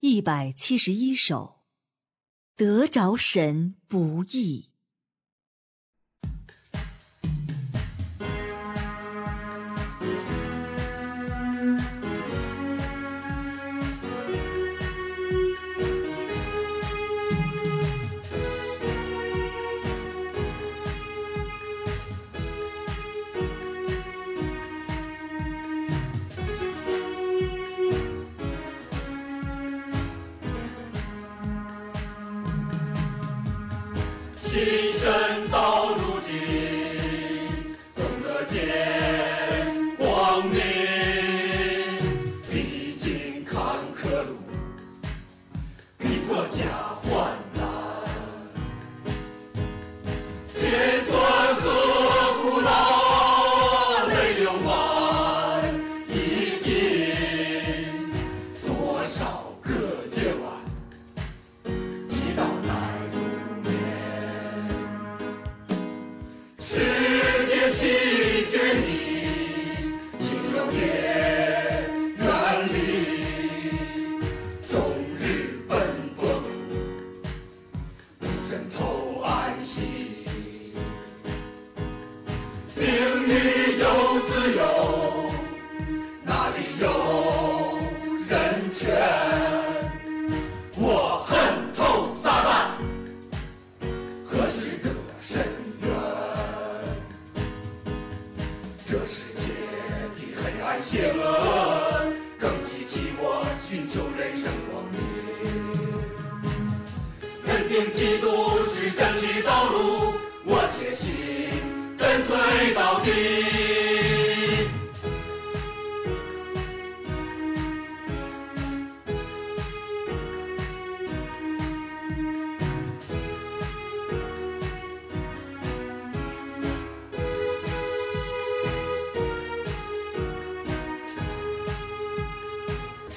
一百七十一首，得着神不易。今生到如今，懂得见光明。历经坎坷路，逼迫加患难，也远离终日奔波，不争头，安心。命理有自由。起我寻求人生光明。肯定基督是真理道路，我决心跟随到底。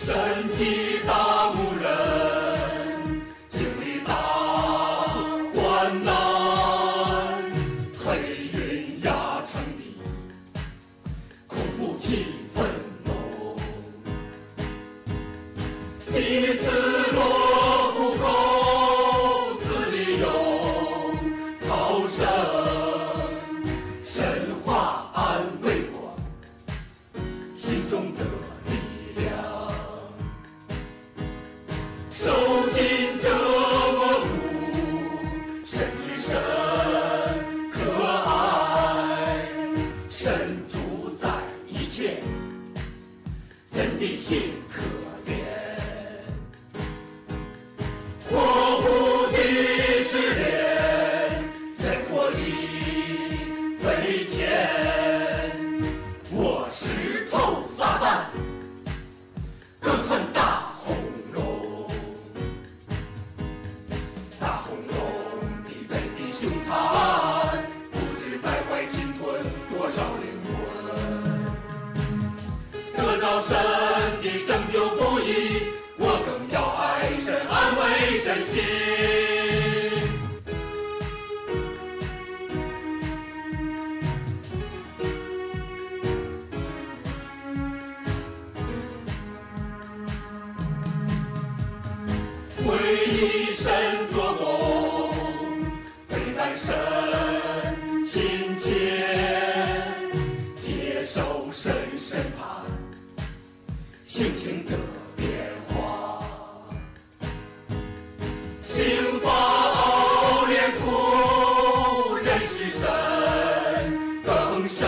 神迹大的心可怜，活乎的试炼，人活以为钱。我石头撒旦，更恨大红龙。大红龙的本领凶残，不知败坏侵吞多少灵魂。得到神心。回忆神做工，悲叹神亲切，接受神审判，性情的神更深，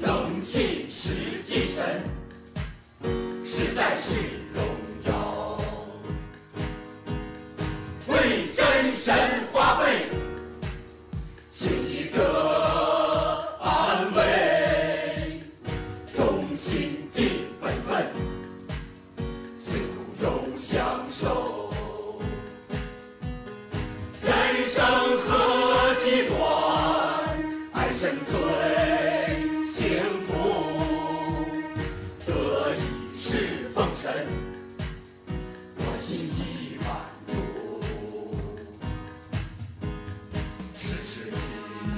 能信实际神。实在是荣耀，为真神花费，请一个安慰，衷心祭人生最幸福，得以世奉神，我心已满足。是神济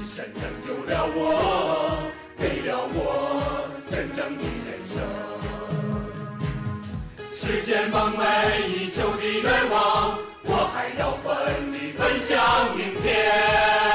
生拯救了我，给了我真正的人生，实现梦寐以求的愿望，我还要奋力奔向明天。